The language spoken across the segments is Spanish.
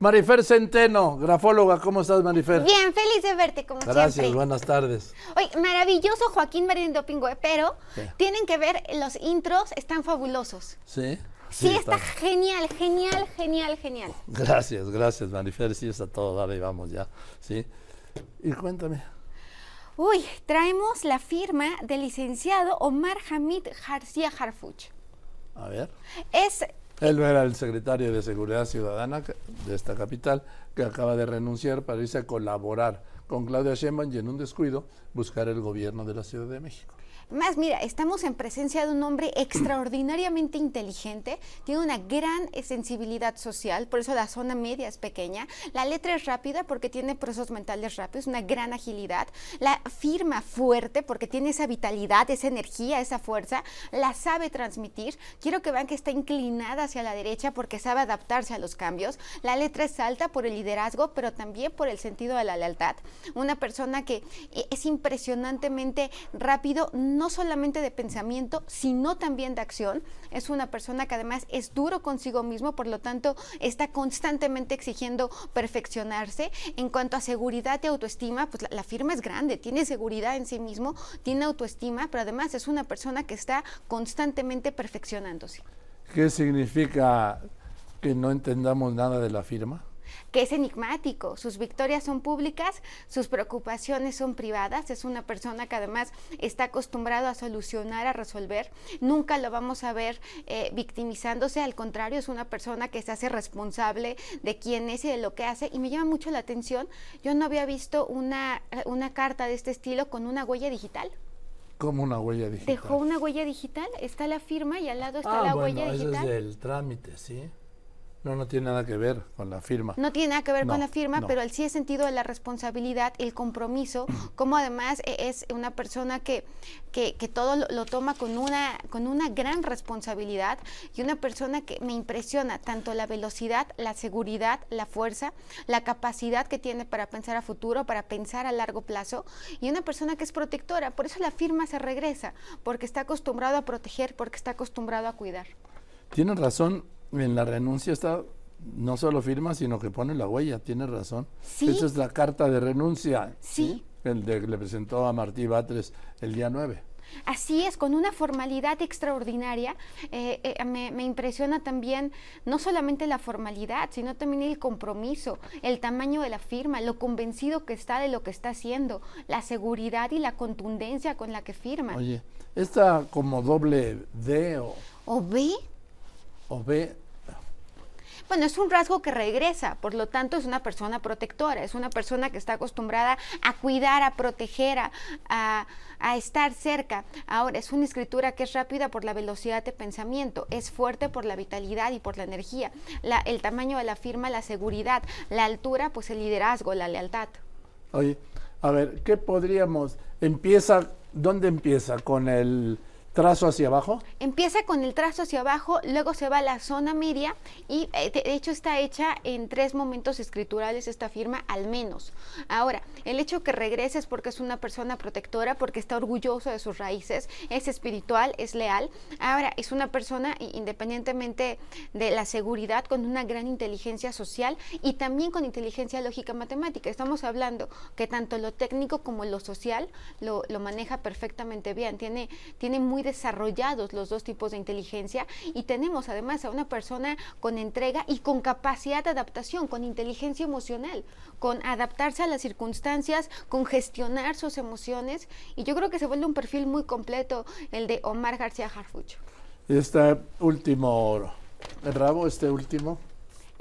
Marifer Centeno, grafóloga, ¿cómo estás, Marifer? Bien, feliz de verte, como Gracias, siempre. buenas tardes. Oye, maravilloso Joaquín Marindo Pingüe, pero tienen que ver, los intros están fabulosos. ¿Sí? Sí, está, genial, genial, genial, genial. Gracias, gracias, Marifer, sí, está todo, dale, vamos ya, ¿sí? Y cuéntame. Uy, traemos la firma del licenciado Omar Hamid García Harfuch. A ver. Es Él era el secretario de Seguridad Ciudadana de esta capital que acaba de renunciar para irse a colaborar con Claudia Sheinbaum y en un descuido buscar el gobierno de la Ciudad de México. Más, mira, estamos en presencia de un hombre extraordinariamente inteligente, tiene una gran sensibilidad social, por eso la zona media es pequeña, la letra es rápida porque tiene procesos mentales rápidos, una gran agilidad, la firma fuerte porque tiene esa vitalidad, esa energía, esa fuerza, la sabe transmitir. Quiero que vean que está inclinada hacia la derecha porque sabe adaptarse a los cambios. La letra es alta por el liderazgo, pero también por el sentido de la lealtad. Una persona que eh, es impresionantemente rápido, no solamente de pensamiento, sino también de acción. Es una persona que además es duro consigo mismo, por lo tanto está constantemente exigiendo perfeccionarse. En cuanto a seguridad y autoestima, pues la, la firma es grande, tiene seguridad en sí mismo, tiene autoestima, pero además es una persona que está constantemente perfeccionándose. ¿Qué significa que no entendamos nada de la firma? Que es enigmático. Sus victorias son públicas, sus preocupaciones son privadas. Es una persona que además está acostumbrado a solucionar, a resolver. Nunca lo vamos a ver eh, victimizándose, al contrario, es una persona que se hace responsable de quién es y de lo que hace. Y me llama mucho la atención, yo no había visto una, una carta de este estilo con una huella digital. Como una huella digital. Dejó una huella digital, está la firma y al lado está ah, la bueno, huella digital. Eso es del trámite, sí. No, no tiene nada que ver con la firma. No tiene nada que ver No, con la firma, no. pero él sí es sentido de la responsabilidad, el compromiso, como además e- es una persona que, que, que todo lo, lo toma con una, con una gran responsabilidad y una persona que me impresiona tanto la velocidad, la seguridad, la fuerza, la capacidad que tiene para pensar a futuro, para pensar a largo plazo y una persona que es protectora. Por eso la firma se regresa, porque está acostumbrado a proteger, porque está acostumbrado a cuidar. Tienes razón, en la renuncia está, no solo firma, sino que pone la huella, tienes razón. Sí. Esa es la carta de renuncia. Sí. El de que le presentó a Martí Batres el día 9. Así es, con una formalidad extraordinaria. Eh, eh, me, me impresiona también no solamente la formalidad, sino también el compromiso, el tamaño de la firma, lo convencido que está de lo que está haciendo, la seguridad y la contundencia con la que firma. Oye, esta como doble D o, ¿O ve? O B, Bueno, es un rasgo que regresa, por lo tanto es una persona protectora, es una persona que está acostumbrada a cuidar, a proteger, a, a- a estar cerca. Ahora, es una escritura que es rápida por la velocidad de pensamiento, es fuerte por la vitalidad y por la energía, la- el tamaño de la firma, la seguridad, la altura, pues el liderazgo, la lealtad. oye, a ver, ¿qué podríamos? Empieza, ¿dónde empieza? ¿Con el trazo hacia abajo? Empieza con el trazo hacia abajo, luego se va a la zona media y eh, de hecho está hecha en tres momentos escriturales esta firma al menos. Ahora, el hecho que regrese es porque es una persona protectora, porque está orgulloso de sus raíces, es espiritual, es leal. Ahora, es una persona independientemente de la seguridad con una gran inteligencia social y también con inteligencia lógica matemática. Estamos hablando que tanto lo técnico como lo social lo, lo maneja perfectamente bien, tiene, tiene muy desarrollados los dos tipos de inteligencia y tenemos además a una persona con entrega y con capacidad de adaptación, con inteligencia emocional, con adaptarse a las circunstancias, con gestionar sus emociones y yo creo que se vuelve un perfil muy completo el de Omar García Harfuch. Este último rabo, este último.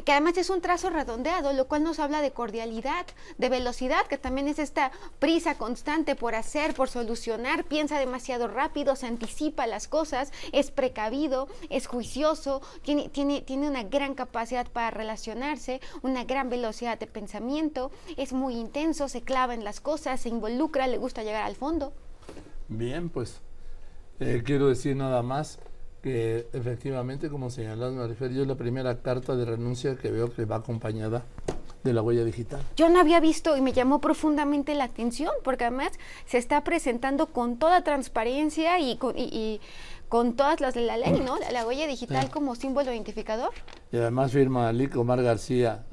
Que además es un trazo redondeado, lo cual nos habla de cordialidad, de velocidad, que también es esta prisa constante por hacer, por solucionar, piensa demasiado rápido, se anticipa las cosas, es precavido, es juicioso, tiene, tiene, tiene una gran capacidad para relacionarse, una gran velocidad de pensamiento, es muy intenso, se clava en las cosas, se involucra, le gusta llegar al fondo. Bien, pues eh, quiero decir nada más que efectivamente, como señalas, Marifer, yo es la primera carta de renuncia que veo que va acompañada de la huella digital. Yo no había visto y me llamó profundamente la atención porque además se está presentando con toda transparencia y con, y- y con todas las de la ley, ¿no? La, la huella digital como símbolo identificador. Y además firma Lic Omar García,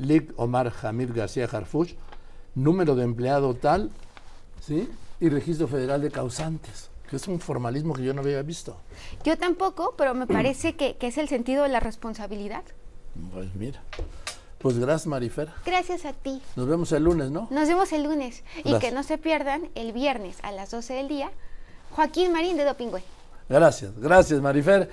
Lic Omar Jamir García Harfuch, número de empleado tal, ¿sí? Y registro federal de causantes, que es un formalismo que yo no había visto. Yo tampoco, pero me parece que, que es el sentido de la responsabilidad. Pues mira. Pues gracias, Marifer. Gracias a ti. Nos vemos el lunes, ¿no? Nos vemos el lunes y que no se pierdan el viernes a las 12 del día. Joaquín Marín de Dopingüe. Gracias, gracias, Marifer.